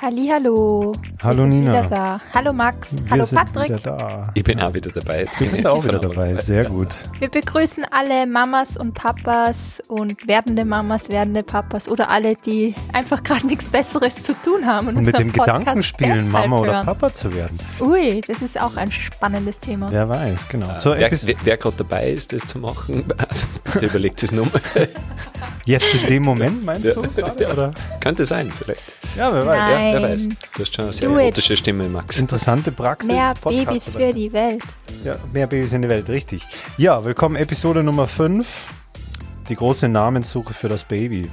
Hallihallo. Hallo wir sind Nina. Wieder da. Hallo Max. Wir Hallo sind Patrick. wieder da. Ich bin auch wieder dabei. Jetzt Du bin bist ich auch wieder dabei. Sehr Ja. gut. Wir begrüßen alle Mamas und Papas und werdende Mamas, werdende Papas oder alle, die einfach gerade nichts Besseres zu tun haben. Und, Und mit dem Podcast Gedanken spielen, Mama oder hören. Papa zu werden. Ui, das ist auch ein spannendes Thema. Wer weiß, genau. So, Wer, wer, wer gerade dabei ist, das zu machen, bitte überlegt es nochmal. jetzt in dem Moment, meinst Ja. du gerade? Oder? Könnte sein, vielleicht. Ja, wer weiß. Nein. Ja, wer weiß. Du hast schon eine sehr. Erotische Stimme, Max. Interessante Praxis. Mehr Podcast Babys für die Welt. Ja, mehr Babys in der Welt, richtig. Ja, willkommen Episode Nummer 5. Die große Namenssuche für das Baby.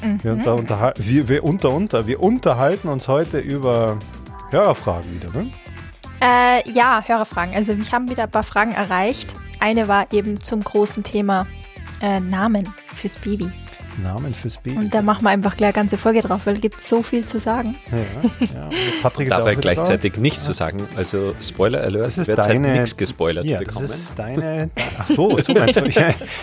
Wir, Mhm. unter, unterhal- wir, wir, unter, unter, wir unterhalten uns heute über Hörerfragen wieder, ne? Äh, ja, Hörerfragen. Also mich haben wieder ein paar Fragen erreicht. Eine war eben zum großen Thema äh, Namen fürs Baby. Namen fürs Baby. Und da machen wir einfach gleich eine ganze Folge drauf, weil es gibt so viel zu sagen. ja, ja. Patrick Dabei gleichzeitig nichts zu sagen. Also Spoiler Alert, Das ist wird halt deine- nichts gespoilert. Ja, bekommen. das ist deine. Ach so, so meinst du. Ich,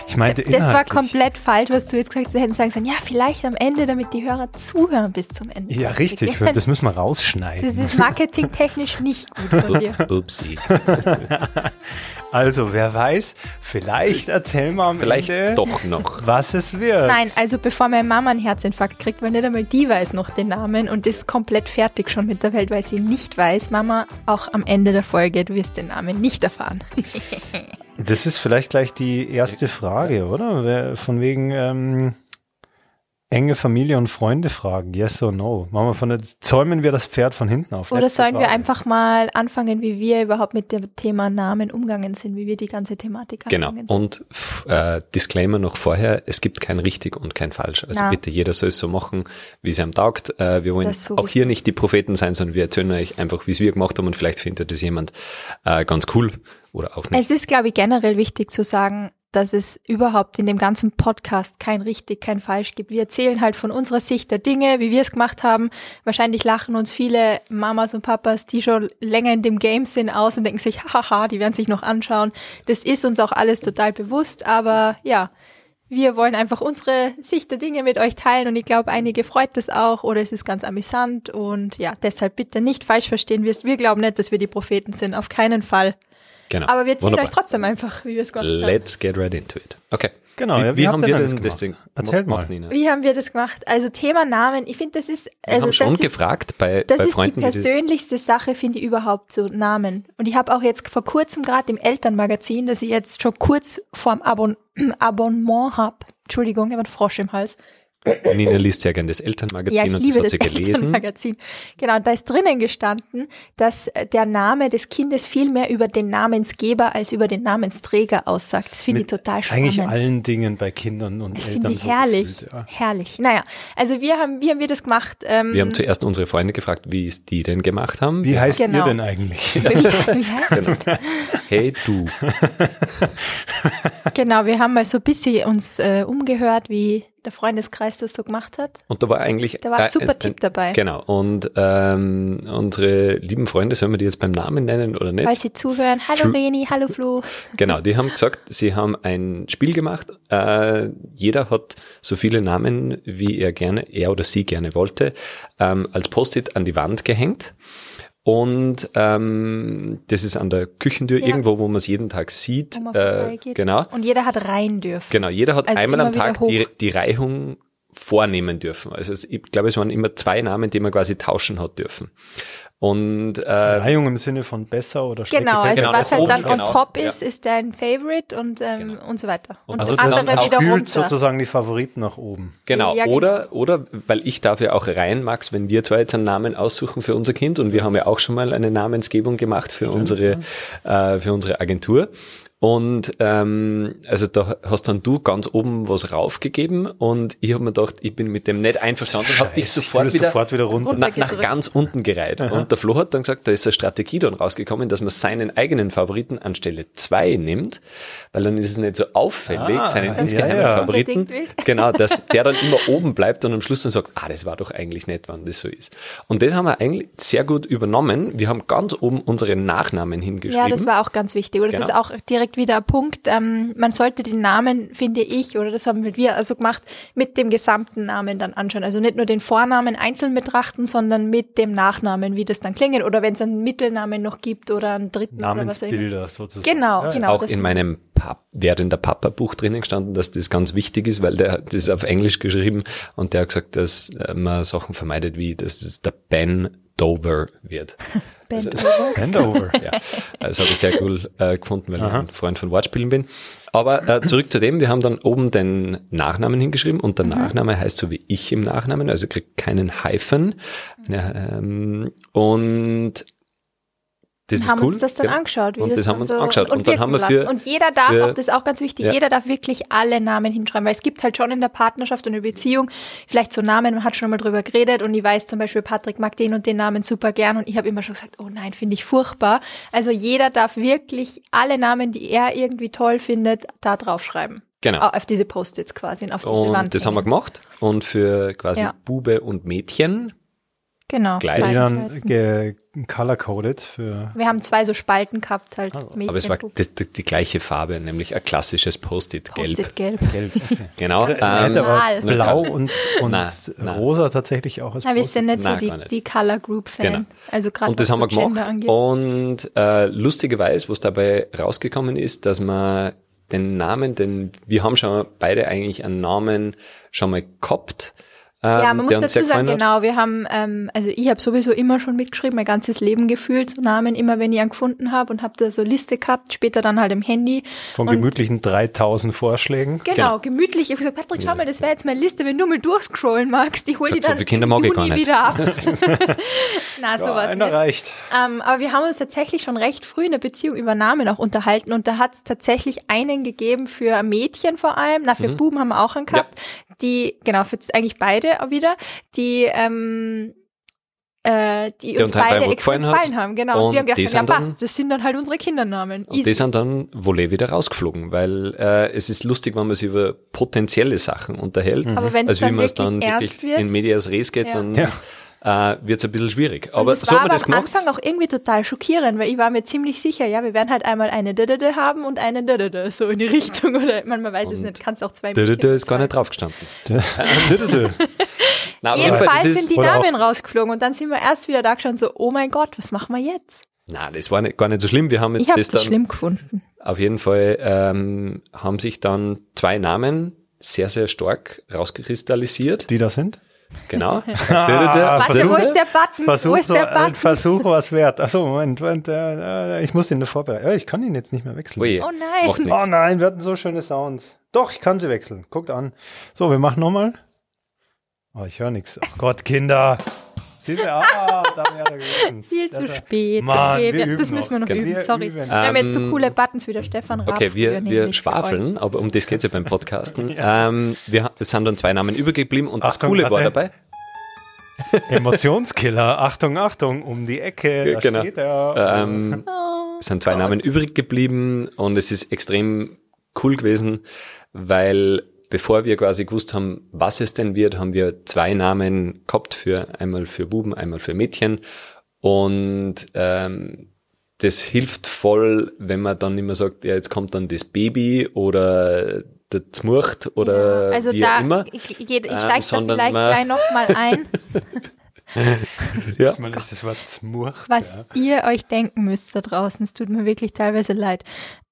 ich meinte Das war komplett falsch, was du jetzt gesagt hast. Du hättest sagen sollen, ja, vielleicht am Ende, damit die Hörer zuhören bis zum Ende. Ja, richtig. Das Das müssen wir rausschneiden. ist marketingtechnisch nicht gut von dir. Upsi. Also, wer weiß, vielleicht erzählen wir am Vielleicht Ende, doch noch. was es wird. Nein, also bevor meine Mama einen Herzinfarkt kriegt, weil nicht einmal die weiß noch den Namen und ist komplett fertig schon mit der Welt, weil sie nicht weiß. Mama, auch am Ende der Folge, du wirst den Namen nicht erfahren. Das ist vielleicht gleich die erste Frage, oder? Wer- Von wegen ähm, enge Familie und Freunde fragen, yes or no. Machen wir von der, zäumen wir das Pferd von hinten auf. Oder sollen wir Frage. einfach mal anfangen, wie wir überhaupt mit dem Thema Namen umgegangen sind, wie wir die ganze Thematik Genau. angegangen sind? Und f- äh, Disclaimer noch vorher, es gibt kein richtig und kein falsch. Also Na. bitte, jeder soll es so machen, wie es ihm taugt. Äh, wir wollen auch hier nicht die Propheten sein, sondern wir erzählen euch einfach, wie es wir gemacht haben und vielleicht findet das jemand äh, ganz cool oder auch nicht. Es ist, glaube ich, generell wichtig zu sagen, dass es überhaupt in dem ganzen Podcast kein richtig, kein falsch gibt. Wir erzählen halt von unserer Sicht der Dinge, wie wir es gemacht haben. Wahrscheinlich lachen uns viele Mamas und Papas, die schon länger in dem Game sind, aus und denken sich, haha, die werden sich noch anschauen. Das ist uns auch alles total bewusst, aber ja, wir wollen einfach unsere Sicht der Dinge mit euch teilen und ich glaube, einige freut das auch oder es ist ganz amüsant und ja, deshalb bitte nicht falsch verstehen. Wir, wir glauben nicht, dass wir die Propheten sind, auf keinen Fall. Genau. Aber wir erzählen Wunderbar. euch trotzdem einfach, wie wir es gemacht haben. Let's get right into it. Okay. Genau, Wie, ja, wie wie haben wir denn das das Ding gemacht? Erzählt mal. Nina? Wie haben wir das gemacht? Also Thema Namen, ich finde, das ist, Wir also haben schon das ist, gefragt bei, das bei ist Freunden, die wie das persönlichste Sache, finde ich überhaupt, so Namen. Und ich habe auch jetzt vor kurzem gerade im Elternmagazin, das ich jetzt schon kurz vorm Abon Abonnement habe, Entschuldigung, ich habe einen Frosch im Hals. Nina liest ja gerne das Elternmagazin Ja, ich und liebe das hat das sie gelesen. Elternmagazin. Genau, da ist drinnen gestanden, dass der Name des Kindes viel mehr über den Namensgeber als über den Namensträger aussagt. Das finde ich total spannend. Eigentlich allen Dingen bei Kindern und Das Eltern finde ich so herrlich. gefühlt, ja. Herrlich. Naja, also wir haben, wie haben wir das gemacht? Ähm, Wir haben zuerst unsere Freunde gefragt, wie es die denn gemacht haben. Wie heißt Genau. ihr denn eigentlich? wie, wie heißt das? Hey du. Genau, wir haben mal so ein bisschen uns äh, umgehört, wie der Freundeskreis das so gemacht hat. Und da war eigentlich. Da war ein super äh, Tipp dabei. Genau. Und ähm, unsere lieben Freunde, sollen wir die jetzt beim Namen nennen oder nicht? Falls Sie zuhören, hallo Reni, hallo Flo. Genau, die haben gesagt, sie haben ein Spiel gemacht. Äh, jeder hat so viele Namen, wie er gerne, er oder sie gerne wollte, ähm, als Post-it an die Wand gehängt. Und ähm, das ist an der Küchentür Ja. irgendwo, wo man es jeden Tag sieht. Äh, genau. Und jeder hat rein dürfen. Genau, jeder hat Also einmal am Tag die, die Reihung vornehmen dürfen. Also ich glaube, es waren immer zwei Namen, die man quasi tauschen hat dürfen. Und äh, Reihung im Sinne von besser oder schlechter. Genau, also Genau, was halt dann on genau. top Ja. ist, ist dein Favorite und, ähm, und so weiter. Und Also das dann andere auch wieder spült runter. sozusagen die Favoriten nach oben. Genau, Ja, genau. oder, oder, weil ich darf ja auch rein, Max, wenn wir zwei jetzt einen Namen aussuchen für unser Kind und wir haben ja auch schon mal eine Namensgebung gemacht für unsere, äh, für unsere Agentur. Und ähm, also da hast dann du ganz oben was raufgegeben und ich habe mir gedacht, ich bin mit dem nicht einverstanden und habe dich sofort wieder, sofort wieder runter. nach, nach ganz unten gereiht. Und der Flo hat dann gesagt, da ist eine Strategie dann rausgekommen, dass man seinen eigenen Favoriten anstelle zwei nimmt, weil dann ist es nicht so auffällig, Ah, seinen ja, insgeheimen ja. Favoriten. Unbedingt will. Genau, dass der dann immer oben bleibt und am Schluss dann sagt, ah, das war doch eigentlich nett, wann das so ist. Und das haben wir eigentlich sehr gut übernommen. Wir haben ganz oben unsere Nachnamen Ja, hingeschrieben. das war auch ganz wichtig. Oder das Genau. ist auch direkt direkt wieder ein Punkt. Ähm, man sollte den Namen, finde ich, oder das haben wir also gemacht, mit dem gesamten Namen dann anschauen. Also nicht nur den Vornamen einzeln betrachten, sondern mit dem Nachnamen, wie das dann klingelt. Oder wenn es einen Mittelnamen noch gibt oder einen dritten oder was auch immer. Namensbilder sozusagen. Genau, Ja, genau. auch das- in meinem Pap während der Papa-Buch drinnen gestanden, dass das ganz wichtig ist, weil der das ist auf Englisch geschrieben und der hat gesagt, dass äh, man Sachen vermeidet, wie dass das der Ben Dover wird. Band Also- over. Ja, das habe ich sehr cool äh, gefunden, weil ich ein Freund von Wortspielen bin. Aber äh, zurück zu dem, wir haben dann oben den Nachnamen hingeschrieben und der Nachname heißt so wie ich im Nachnamen, also kriegt keinen Hyphen. Ja, ähm, und das Und ist haben cool. uns das dann genau. angeschaut. Wie Und das das haben dann wir uns so angeschaut. Und, dann wirken haben wir für, Und jeder darf für- auch, das ist auch ganz wichtig, Ja. jeder darf wirklich alle Namen hinschreiben, weil es gibt halt schon in der Partnerschaft und in der Beziehung vielleicht so Namen, man hat schon mal drüber geredet und ich weiß zum Beispiel, Patrick mag den und den Namen super gern und ich habe immer schon gesagt, oh nein, finde ich furchtbar. Also jeder darf wirklich alle Namen, die er irgendwie toll findet, da draufschreiben. Genau. Au- Auf diese Post-its quasi und auf diese Und Wand. das haben wir gemacht. Und für quasi Ja. Bube und Mädchen. Genau. Gleich. Die dann ge color-coded für. Wir haben zwei so Spalten gehabt, halt Mädchen, Aber es war das, die, die gleiche Farbe, nämlich ein klassisches Post-it gelb. Post-it gelb. Gelb. Genau. Normal. aber blau und, und Nein, nein. rosa tatsächlich auch als Na, wir sind nicht so Nein, die, die Color Group Fan. Genau. Also gerade Und das haben wir gemacht. angeht. Und äh, lustigerweise, was dabei rausgekommen ist, dass man den Namen, denn wir haben schon beide eigentlich einen Namen schon mal gehabt. Ähm, Ja, man muss dazu sagen, genau, wir haben, ähm, also ich habe sowieso immer schon mitgeschrieben, mein ganzes Leben gefühlt, so Namen, immer wenn ich einen gefunden habe und habe da so Liste gehabt, später dann halt im Handy. Von und gemütlichen 3000 Vorschlägen. Genau, Genau. gemütlich. Ich habe gesagt, Patrick, schau mal, das wäre jetzt meine Liste, wenn du mal durchscrollen magst, ich hol die so dann viele Kinder im mag ich Juni gar nicht. wieder ab. Na, Ja, sowas einer nicht. reicht. Ähm, aber wir haben uns tatsächlich schon recht früh in der Beziehung über Namen auch unterhalten und da hat es tatsächlich einen gegeben für Mädchen vor allem, na für Mhm. Buben haben wir auch einen gehabt, die, genau, für eigentlich beide auch wieder, die ähm, äh, die uns uns halt beide extrem gefallen haben, genau. Und, Und wir haben gedacht, ja dann- passt, das sind dann halt unsere Kindernamen. Und die sind dann wohl eh wieder rausgeflogen, weil äh, es ist lustig, wenn man sich über potenzielle Sachen unterhält. Aber also wie dann man es wirklich dann ernst wirklich wird- in Medias Res geht, Ja. dann Ja. Äh, wird es ein bisschen schwierig. Aber das so war haben wir aber das am gemacht. Anfang auch irgendwie total schockierend, weil ich war mir ziemlich sicher, ja, wir werden halt einmal eine Dödödö haben und eine Dödödö, so in die Richtung. Oder man, man weiß es Und nicht, kannst auch zwei Dö, dö, Mädchen dö, ist gar nicht draufgestanden. Dö-dö-dö. Na, auf jeden Fall, Jedenfalls sind die Namen rausgeflogen und dann sind wir erst wieder da gestanden, so, oh mein Gott, was machen wir jetzt? na, das war nicht, gar nicht so schlimm. Wir haben jetzt Ich habe das das dann schlimm gefunden. auf jeden Fall ähm, haben sich dann zwei Namen sehr, sehr stark rauskristallisiert. Die da sind? Genau. Warte, wo ist der Button? wo Versuch, ist so, der äh, Button? Versuch was wert. Achso, Moment, Moment äh, äh, ich muss den da vorbereiten. Ja, ich kann ihn jetzt nicht mehr wechseln. Ui, Oh nein. Macht Oh nein, wir hatten so schöne Sounds. Doch, ich kann sie wechseln. Guckt an. So, wir machen nochmal. Oh, ich höre nichts. Oh Gott, Kinder. Siehst du, ah, da wäre er gewesen. Viel Das zu war- spät. Mann, okay, wir das müssen wir noch noch. üben, Wir sorry. üben. wir haben jetzt so Ähm, coole Buttons wie der Stefan Raab. Okay, wir, wir schwafeln, aber um das geht's ja beim Podcasten. ähm, wir, es sind dann zwei Namen übergeblieben und das Achtung, Coole war dabei. Emotionskiller. Achtung, Achtung, um die Ecke. Da Genau. steht er. Ähm, Oh, es sind zwei Gott. Namen übrig geblieben und es ist extrem cool gewesen, weil bevor wir quasi gewusst haben, was es denn wird, haben wir zwei Namen gehabt für einmal für Buben, einmal für Mädchen und ähm, das hilft voll, wenn man dann immer sagt, ja, jetzt kommt dann das Baby oder der Zmurcht oder ja. Also wie da, immer. ich, ich, ich Ähm, steige da vielleicht gleich nochmal ein, Ja. Man ist das Wort Zmurcht. was ja. ihr euch denken müsst da draußen. Es tut mir wirklich teilweise leid.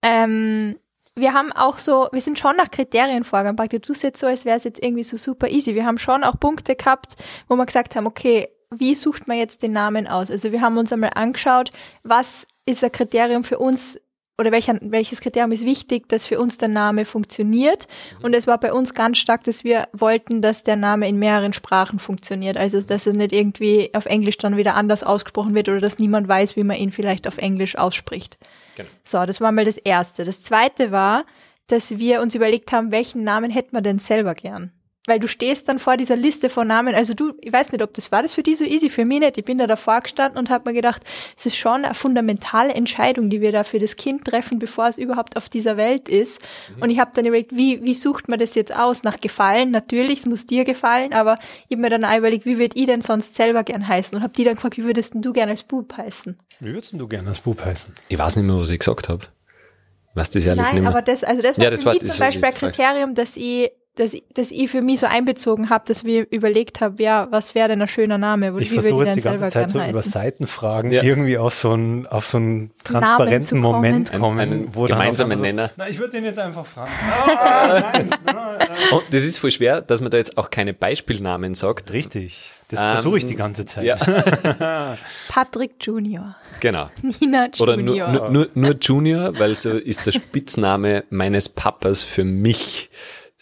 Ähm, wir haben auch so, wir sind schon nach Kriterien vorgegangen. Praktisch, du jetzt so, als wäre es jetzt irgendwie so super easy. Wir haben schon auch Punkte gehabt, wo wir gesagt haben, okay, wie sucht man jetzt den Namen aus? Also wir haben uns einmal angeschaut, was ist ein Kriterium für uns oder welcher, welches Kriterium ist wichtig, dass für uns der Name funktioniert. Und es war bei uns ganz stark, dass wir wollten, dass der Name in mehreren Sprachen funktioniert. Also, dass er nicht irgendwie auf Englisch dann wieder anders ausgesprochen wird oder dass niemand weiß, wie man ihn vielleicht auf Englisch ausspricht. Genau. So, das war mal das Erste. Das Zweite war, dass wir uns überlegt haben, welchen Namen hätten wir denn selber gern? Weil du stehst dann vor dieser Liste von Namen, also du, ich weiß nicht, ob das war das für die so easy, für mich nicht. Ich bin da davor gestanden und habe mir gedacht, es ist schon eine fundamentale Entscheidung, die wir da für das Kind treffen, bevor es überhaupt auf dieser Welt ist. Und ich habe dann überlegt, wie, wie sucht man das jetzt aus? Nach Gefallen, natürlich, es muss dir gefallen, aber ich habe mir dann auch überlegt, wie würd ich denn sonst selber gern heißen? Und habe die dann gefragt, wie würdest denn du gern als Bub heißen? Wie würdest denn du gerne als Bub heißen? Ich weiß nicht mehr, was ich gesagt habe. Was das ehrlich Nein, nicht mehr. aber das, also das war Ja, das für war- mich zum Beispiel ein. Kriterium, dass ich, dass, ich- dass ich für mich so einbezogen habe, dass wir überlegt haben, ja, was wäre denn ein schöner Name? Ich Wie würde versuche ich jetzt die ganze selber Zeit so gern über heißen? Seitenfragen Ja. irgendwie auf so einen, auf so einen transparenten kommen. Moment Ein- kommen. einen wo gemeinsamen so, Nenner. Na, ich würde den jetzt einfach fragen. Ah, nein, nein, nein. Und das ist voll schwer, dass man da jetzt auch keine Beispielnamen sagt. Richtig. Das Ähm, versuche ich die ganze Zeit. Ja, Patrick Junior. genau. Nina Oder nur, Junior. nur, nur, nur Junior, weil so ist der Spitzname meines Papas für mich.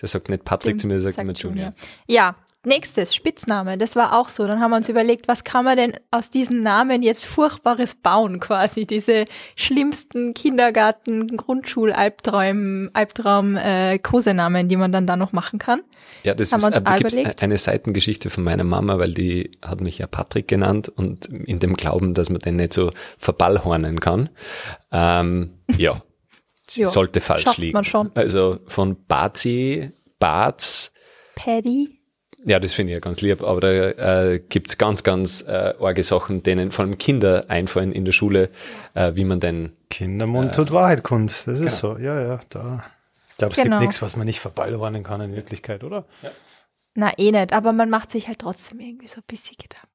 Der sagt nicht Patrick zu mir, der sagt, immer Junior. Ja, nächstes, Spitzname. Das war auch so. Dann haben wir uns überlegt, was kann man denn aus diesen Namen jetzt Furchtbares bauen, quasi. Diese schlimmsten Kindergarten, Grundschul-Albtraum, Albtraum, äh, die man dann da noch machen kann. Ja, das Haben ist wir uns äh, eine Seitengeschichte von meiner Mama, weil die hat mich ja Patrick genannt und in dem Glauben, dass man den nicht so verballhornen kann. Ähm, ja, Ja, sollte falsch schafft liegen. man schon. Also von Bazi, Baz, Paddy. ja, das finde ich ja ganz lieb, aber da äh, gibt's ganz, ganz äh, arge Sachen, denen vor allem Kinder einfallen in der Schule, äh, wie man denn Kindermund tut Wahrheit kund. Das ist so. Ja, ja, da. Ich glaube, es Genau. gibt nichts, was man nicht verballhornen kann in Wirklichkeit, oder? Na, eh nicht, aber man macht sich halt trotzdem irgendwie so ein bisschen Gedanken.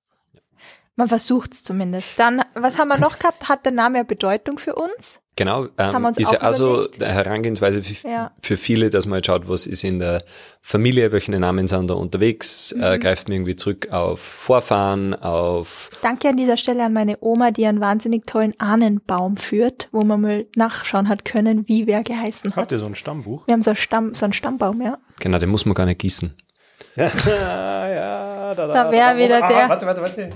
Man versucht es zumindest. Dann, was haben wir noch gehabt? Hat der Name eine Bedeutung für uns? Genau, haben ähm, wir uns ist auch ja also eine Herangehensweise für, Ja. für viele, dass man halt schaut, was ist in der Familie, welche Namen sind da unterwegs, Mhm. äh, greift man irgendwie zurück auf Vorfahren, auf Danke an dieser Stelle an meine Oma, die einen wahnsinnig tollen Ahnenbaum führt, wo man mal nachschauen hat können, wie wer geheißen hat. Habt ihr so ein Stammbuch? Wir haben so einen, Stamm, so einen Stammbaum, ja. genau, den muss man gar nicht gießen. Ja, ja, da, Da wär wieder ah, der- Warte, warte, warte.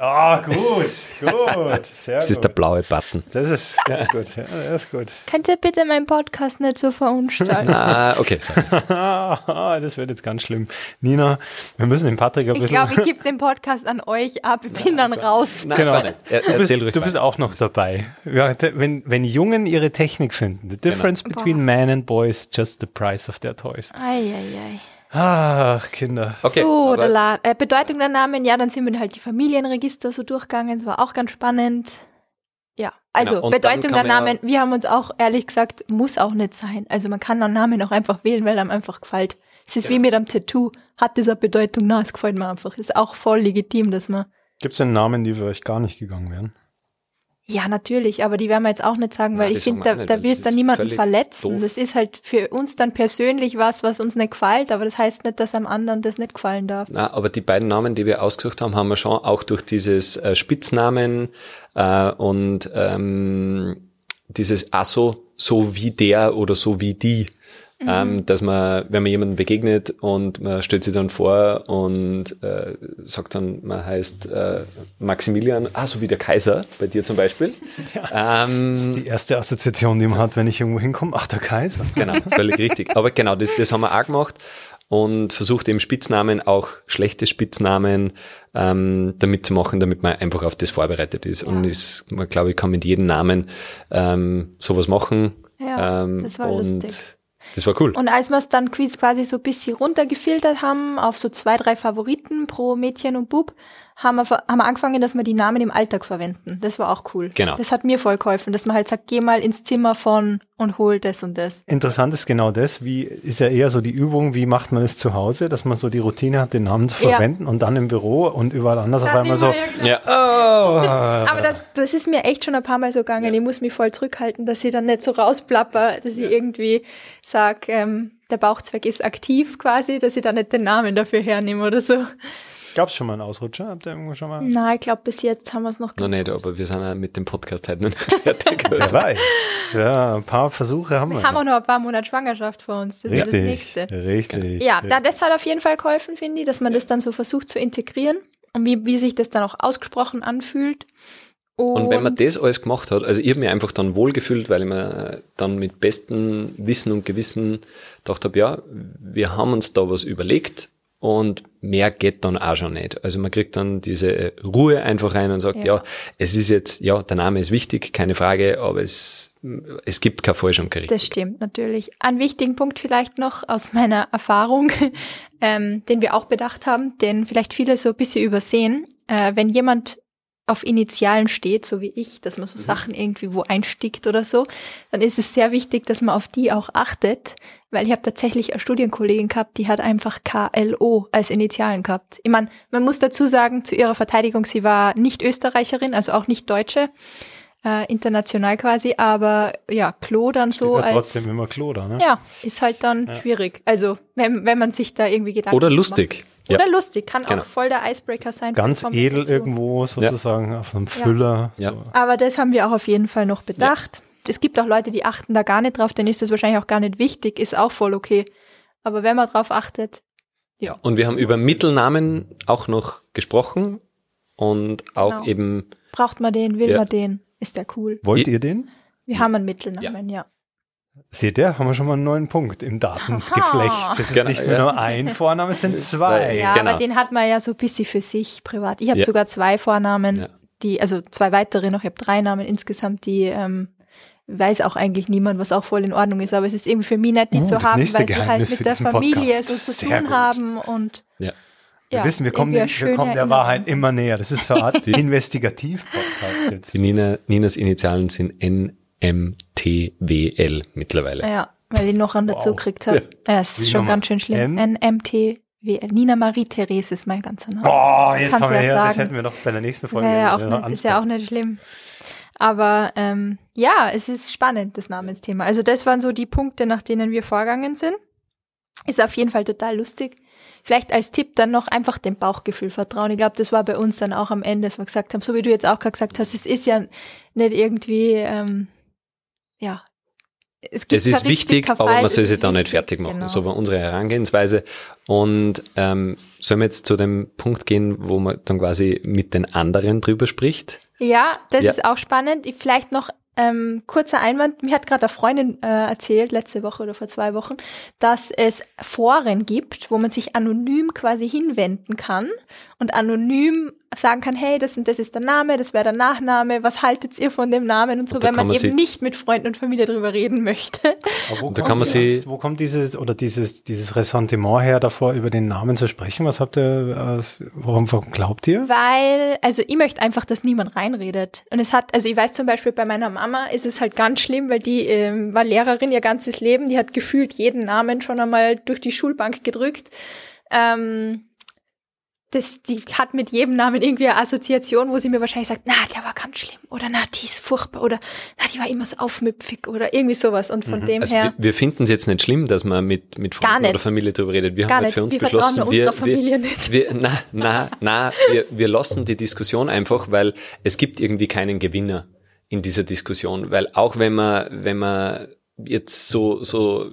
Ah, gut, gut. Sehr Das ist der gut. blaue Button. Das ist, das ist gut. Ja, das ist gut. Könnt ihr bitte meinen Podcast nicht so verunstalten? Ah, okay, sorry. das wird jetzt ganz schlimm. Nina, wir müssen den Patrick ein Ich bisschen. glaube, ich gebe den Podcast an euch ab. Ich bin dann raus. Nein, Genau. nicht. Er, Du bist, erzähl ruhig du bist auch noch dabei. Wenn, wenn Jungen ihre Technik finden, the difference Genau. between men and boys, just the price of their toys. Eieiei. Ach, Kinder. Okay, so, der La äh, Bedeutung der Namen, ja, dann sind wir halt die Familienregister so durchgegangen. Das war auch ganz spannend. Ja, also Genau, Bedeutung der Namen, wir haben uns auch ehrlich gesagt, muss auch nicht sein. Also man kann einen Namen auch einfach wählen, weil einem einfach gefällt. Es ist wie Genau. mit einem Tattoo. Hat das eine Bedeutung? Na, es gefällt mir einfach. Ist auch voll legitim, dass man Gibt es denn Namen, die für euch gar nicht gegangen wären? Ja, natürlich, aber die werden wir jetzt auch nicht sagen, weil die ich finde, da, da das du niemanden verletzen. doof. Das ist halt für uns dann persönlich was, was uns nicht gefällt, aber das heißt nicht, dass am anderen das nicht gefallen darf. Na, aber die beiden Namen, die wir ausgesucht haben, haben wir schon auch durch dieses äh, Spitznamen äh, und ähm, dieses Asso, so wie der oder so wie die. Ähm, dass man, wenn man jemandem begegnet und man stellt sich dann vor und äh, sagt dann, man heißt äh, Maximilian, ah, so wie der Kaiser, bei dir zum Beispiel. Ähm, Die erste Assoziation, die man hat, wenn ich irgendwo hinkomme, ach, der Kaiser. Genau, völlig richtig. Aber genau, das, das haben wir auch gemacht und versucht eben Spitznamen, auch schlechte Spitznamen ähm, damit zu machen, damit man einfach auf das vorbereitet ist. Und ist, man glaube ich, kann mit jedem Namen ähm, sowas machen. Ja, ähm, das war und lustig. Das war cool. Und als wir es dann quasi so ein bisschen runtergefiltert haben, auf so zwei, drei Favoriten pro Mädchen und Bub, haben wir, haben wir angefangen, dass wir die Namen im Alltag verwenden. Das war auch cool. Genau. Das hat mir voll geholfen, dass man halt sagt, geh mal ins Zimmer von und hol das und das. Interessant ist genau das, wie ist ja eher so die Übung, wie macht man es zu Hause, dass man so die Routine hat, den Namen zu Ja. verwenden und dann im Büro und überall anders auf Dann einmal immer so, ja, oh, Aber das, das ist mir echt schon ein paar Mal so gegangen. Ich muss mich voll zurückhalten, dass ich dann nicht so rausplapper, dass ich irgendwie sag, ähm, der Bauchzweck ist aktiv quasi, dass ich dann nicht den Namen dafür hernehme oder so. Gab's schon mal einen Ausrutscher? Habt ihr irgendwo schon mal? Na, ich glaube, bis jetzt haben wir es noch noch nicht, aber wir sind ja mit dem Podcast heute noch nicht fertig. Wer Also, weiß. Ja, ein paar Versuche haben wir. Wir haben auch noch. ein paar Monate Schwangerschaft vor uns. Das ist das Richtig, Nächste. richtig. Ja, da, das hat auf jeden Fall geholfen, finde ich, dass man das dann so versucht zu integrieren und wie, wie sich das dann auch ausgesprochen anfühlt. Und, Und wenn man das alles gemacht hat, also ich habe mich einfach dann wohlgefühlt, weil ich mir dann mit bestem Wissen und Gewissen gedacht habe, ja, wir haben uns da was überlegt und mehr geht dann auch schon nicht. Also man kriegt dann diese Ruhe einfach rein und sagt, Ja. ja, es ist jetzt, ja, der Name ist wichtig, keine Frage, aber es, es gibt kein falsch und kein richtig. Das stimmt natürlich. Ein wichtigen Punkt vielleicht noch aus meiner Erfahrung, ähm, den wir auch bedacht haben, den vielleicht viele so ein bisschen übersehen. Äh, wenn jemand auf Initialen steht, so wie ich, dass man so Sachen irgendwie wo einstickt oder so, dann ist es sehr wichtig, dass man auf die auch achtet, weil ich habe tatsächlich eine Studienkollegin gehabt, die hat einfach KLO als Initialen gehabt. Ich meine, man muss dazu sagen, zu ihrer Verteidigung, sie war nicht Österreicherin, also auch nicht Deutsche, äh, international quasi, aber ja, Klo dann so Steht ja als trotzdem immer Klo da, ne? ja, ist halt dann schwierig. Also wenn, wenn man sich da irgendwie Gedanken Oder macht. Ja. Oder lustig, kann Genau. auch voll der Icebreaker sein. Ganz edel irgendwo sozusagen auf so einem Ja. Füller. Ja. So. Aber das haben wir auch auf jeden Fall noch bedacht. Es gibt auch Leute, die achten da gar nicht drauf, denen ist das wahrscheinlich auch gar nicht wichtig, ist auch voll okay. Aber wenn man drauf achtet, ja. Und wir haben über Mittelnamen auch noch gesprochen und auch Genau. eben, Braucht man den, will Ja. man den, ist der cool. Wollt ihr den? Wir haben einen Mittelnamen, ja. Seht ihr, haben wir schon mal einen neuen Punkt im Datengeflecht. Es ist Genau, nicht mehr ja. nur ein Vorname, es sind zwei. Ja, genau. aber den hat man ja so ein bisschen für sich privat. Ich habe Ja. sogar zwei Vornamen, Ja. die, also zwei weitere noch, ich habe drei Namen insgesamt, die ähm, weiß auch eigentlich niemand, was auch voll in Ordnung ist, aber es ist irgendwie für mich nicht, die Uh, zu haben, weil sie halt Geheimnis mit der Familie Podcast. so zu Sehr tun gut. haben und ja. Wir ja, wissen, wir kommen, eine wir kommen der. Wahrheit immer näher. Das ist so eine Art Investigativ-Podcast jetzt. Die Nina, Ninas Initialen sind NMTWL mittlerweile. Ja, weil ich noch einen dazu Wow. gekriegt habe. Ja, es ist Wie schon ganz schön schlimm. N? NMTWL. Nina Marie Therese ist mein ganzer Name. Oh, jetzt Kannst haben wir ja her, das hätten wir doch bei der nächsten Folge Ja, ja, auch nicht, ist ja auch nicht schlimm. Aber ähm, ja, es ist spannend, das Namensthema. Also das waren so die Punkte, nach denen wir vorgegangen sind. Ist auf jeden Fall total lustig. Vielleicht als Tipp dann noch einfach dem Bauchgefühl vertrauen. Ich glaube, das war bei uns dann auch am Ende, dass wir gesagt haben, so wie du jetzt auch gerade gesagt hast, es ist ja nicht irgendwie, ähm, ja, es gibt Es ist wichtig, aber man soll ist da nicht fertig machen. genau. So war unsere Herangehensweise. Und ähm, sollen wir jetzt zu dem Punkt gehen, wo man dann quasi mit den anderen drüber spricht? Ja, das Ja. ist auch spannend. Ich- Vielleicht noch ähm, kurzer Einwand. Mir hat gerade eine Freundin äh, erzählt, letzte Woche oder vor zwei Wochen, dass es Foren gibt, wo man sich anonym quasi hinwenden kann und anonym sagen kann, hey, das, und das ist der Name, das wäre der Nachname, was haltet ihr von dem Namen und so, Und wenn man man eben nicht mit Freunden und Familie drüber reden möchte. Aber wo da kommt kann man das- sie- wo kommt dieses oder dieses dieses Ressentiment her, davor über den Namen zu sprechen? Was habt ihr? Warum, warum glaubt ihr? Weil, also ich möchte einfach, dass niemand reinredet. Und es hat, also ich weiß zum Beispiel bei meiner Mama ist es halt ganz schlimm, weil die ähm, war Lehrerin ihr ganzes Leben, die hat gefühlt jeden Namen schon einmal durch die Schulbank gedrückt. Ähm, das, die hat mit jedem Namen irgendwie eine Assoziation, wo sie mir wahrscheinlich sagt, na, der war ganz schlimm. Oder na, die ist furchtbar. Oder na, die war immer so aufmüpfig. Oder irgendwie sowas. Und von dem Also her, wir, wir finden es jetzt nicht schlimm, dass man mit, mit Freunden oder Familie darüber redet. Wir haben halt für uns Wir beschlossen, wir, Familie nicht. wir, na, na, na, wir, wir lassen die Diskussion einfach, weil es gibt irgendwie keinen Gewinner in dieser Diskussion, weil auch wenn man, wenn man jetzt so, so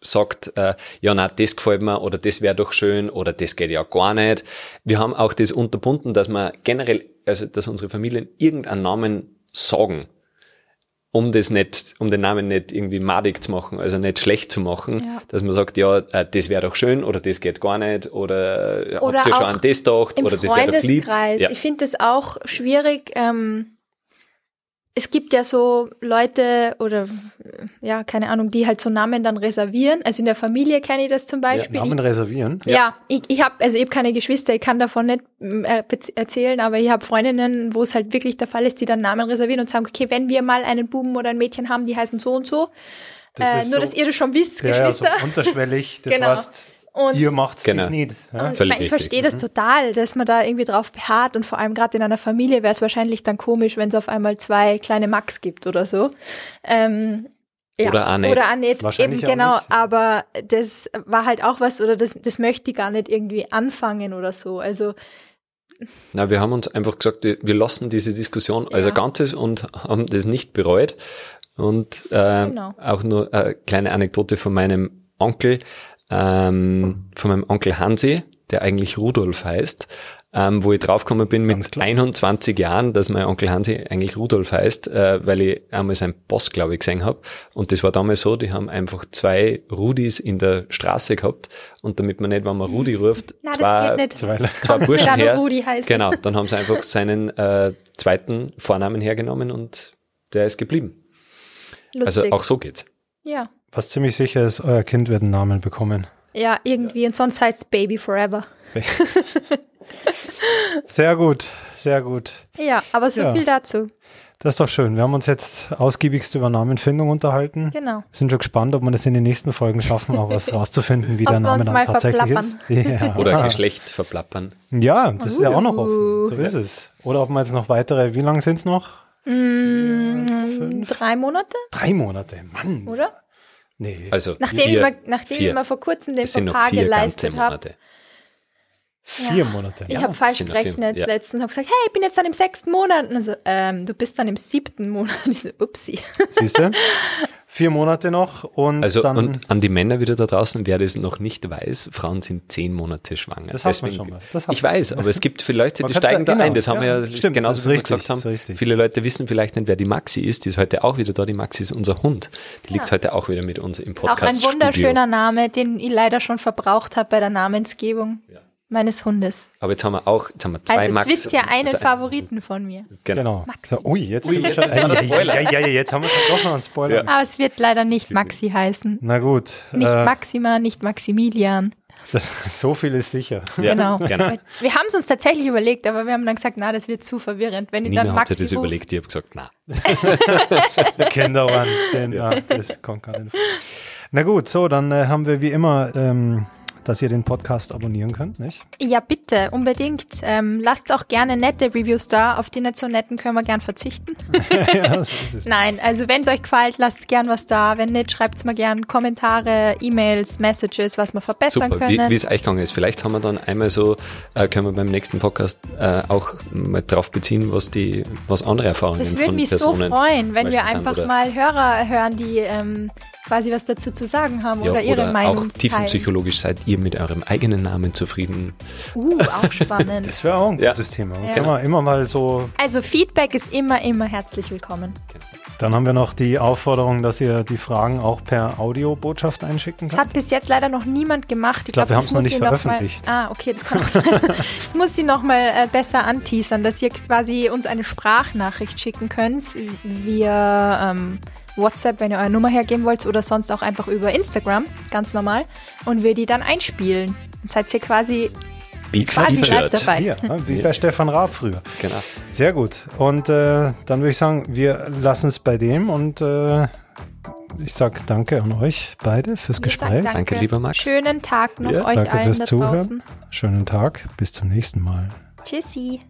sagt, äh, ja, na, das gefällt mir oder das wäre doch schön oder das geht ja gar nicht. Wir haben auch das unterbunden, dass man generell, also dass unsere Familien irgendeinen Namen sagen, um das nicht, um den Namen nicht irgendwie madig zu machen, also nicht schlecht zu machen, Ja. dass man sagt, ja, äh, das wäre doch schön oder das geht gar nicht oder, äh, Oder habt ihr schon an das gedacht oder das wäre doch lieb. Ja. Ich finde das auch schwierig. Ähm, es gibt ja so Leute oder ja, keine Ahnung, die halt so Namen dann reservieren. Also in der Familie kenne ich das zum Beispiel. Namen reservieren? Ja, ich, ich habe also ich habe keine Geschwister, ich kann davon nicht mm, äh, erzählen, aber ich habe Freundinnen, wo es halt wirklich der Fall ist, die dann Namen reservieren und sagen, okay, wenn wir mal einen Buben oder ein Mädchen haben, die heißen so und so, Das äh, nur so- dass ihr das schon wisst, Ja, ja, so Geschwister. unterschwellig, das Genau. heißt, Und- ihr macht's Genau. das nicht. Ja? Ich, mein, ich verstehe das total, dass man da irgendwie drauf beharrt und vor allem gerade in einer Familie wäre es wahrscheinlich dann komisch, wenn es auf einmal zwei kleine Max gibt oder so. Ähm, ja. Oder auch nicht. Oder auch nicht. Wahrscheinlich Eben genau, nicht. aber das war halt auch was oder das, das möchte ich gar nicht irgendwie anfangen oder so. Also Na, wir haben uns einfach gesagt, wir wir lassen diese Diskussion als Ja. ein Ganzes und haben das nicht bereut. Und äh, Genau. auch nur eine kleine Anekdote von meinem Onkel, ähm, von meinem Onkel Hansi, der eigentlich Rudolf heißt, ähm, wo ich draufgekommen bin mit klar. 21 Jahren, dass mein Onkel Hansi eigentlich Rudolf heißt, äh, weil ich einmal seinen Boss, glaube ich, gesehen habe. Und das war damals so, die haben einfach zwei Rudis in der Straße gehabt und damit man nicht, wenn man Rudi ruft, das zwei. Zwei, zwei Burschen dann her. Rudi heißen? Genau, dann haben sie einfach seinen äh, zweiten Vornamen hergenommen und der ist geblieben. lustig. Also auch so geht's. ja. was ziemlich sicher ist, euer Kind wird einen Namen bekommen. Ja, irgendwie. Und sonst heißt Baby Forever. Sehr gut, sehr gut. Ja, aber so Ja. viel dazu. Das ist doch schön. Wir haben uns jetzt ausgiebigst über Namenfindung unterhalten. Genau. Sind schon gespannt, ob wir das in den nächsten Folgen schaffen, auch was rauszufinden, wie Ob der wir Name uns dann mal tatsächlich ist. Ja. Oder Geschlecht verplappern. Ja, das ist ja auch noch offen. Uh. So ist es. Oder ob wir jetzt noch weitere, wie lang sind es noch? Mm, drei Monate, Drei Monate. Mann. oder? Nee. Also Nachdem, vier, wir, nachdem vier. wir vor kurzem den Fauxpas geleistet haben. Vier Monate. Ich habe falsch gerechnet ja. letztens und habe gesagt, hey, ich bin jetzt dann im sechsten Monat. Und so, ähm, du bist dann im siebten Monat. Ich so, upsi. Siehst du? Vier Monate noch und Also dann. und an die Männer wieder da draußen, wer das noch nicht weiß, Frauen sind zehn Monate schwanger. Das man schon mal. Das ich weiß, aber es gibt viele Leute, die ja- steigen da genau, ein. Das haben wir ja, ja stimmt, genauso das ist wie wir richtig, gesagt haben. das ist richtig. Viele Leute wissen vielleicht nicht, wer die Maxi ist. Die ist heute auch wieder da. Die Maxi ist unser Hund. Die liegt heute auch wieder mit uns im Auch ein Podcast. wunderschöner Name, den ich leider schon verbraucht habe bei der Namensgebung meines Hundes. Aber jetzt haben wir auch, jetzt haben wir zwei Also jetzt Max. wisst ihr einen also ein- Favoriten von mir. Genau. Maxi. So, ui, jetzt, Ui, sind wir jetzt schon, ist wieder der ja, Spoiler. ja, ja, ja, jetzt haben wir schon doch noch einen Spoiler. Ja. Aber es wird leider nicht Maxi heißen. Na gut. Nicht äh, Maxima, nicht Maximilian. das, so viel ist sicher. Ja, genau. gerne. Wir haben es uns tatsächlich überlegt, aber wir haben dann gesagt, na, das wird zu verwirrend. Wenn ihr Nina dann Maxi sich das ruft, überlegt, ich habe gesagt, na. Kinderohren. Den, ja. das kommt gar nicht vor. Na gut, so, dann äh, haben wir wie immer, ähm, dass ihr den Podcast abonnieren könnt, nicht? Ja, bitte, unbedingt. Ähm, lasst auch gerne nette Reviews da. Auf die nicht so netten können wir gern verzichten. ja, so ist es. Nein, also wenn es euch gefällt, lasst gern was da. Wenn nicht, schreibt mal gern Kommentare, E-Mails, Messages, was wir verbessern Super, wie, können. wie es euch gegangen ist. Vielleicht haben wir dann einmal so, äh, können wir beim nächsten Podcast äh, auch mal drauf beziehen, was die, was andere Erfahrungen das würde mich so Personen freuen, wenn wir sind einfach mal Hörer hören, die ähm, quasi was dazu zu sagen haben ja, oder ihre oder Meinung auch teilen. tiefenpsychologisch seid ihr mit eurem eigenen Namen zufrieden. Uh, auch spannend. Das wäre auch ein Ja. gutes Thema. Ja. Immer, immer mal so. also Feedback ist immer, immer herzlich willkommen. Dann haben wir noch die Aufforderung, dass ihr die Fragen auch per Audiobotschaft einschicken Das könnt. hat bis jetzt leider noch niemand gemacht. Ich glaub, glaube, wir das haben's noch muss nicht sie noch mal. veröffentlicht. Ah, okay, das kann auch sein. das muss sie noch mal äh, besser anteasern, dass ihr quasi uns eine Sprachnachricht schicken könnt via ähm, WhatsApp, wenn ihr eure Nummer hergeben wollt, oder sonst auch einfach über Instagram, ganz normal, und wir die dann einspielen. Dann seid ihr quasi Be Quasi live dabei. Hier, ne, wie bei Stefan Raab früher. Genau. Sehr gut. Und äh, dann würde ich sagen, wir lassen es bei dem und äh, ich sage danke an euch beide fürs Wir Gespräch. sagen Danke, lieber Max. Schönen Tag noch Ja, euch Danke allen fürs da Zuhören. draußen. Schönen Tag. Bis zum nächsten Mal. Tschüssi.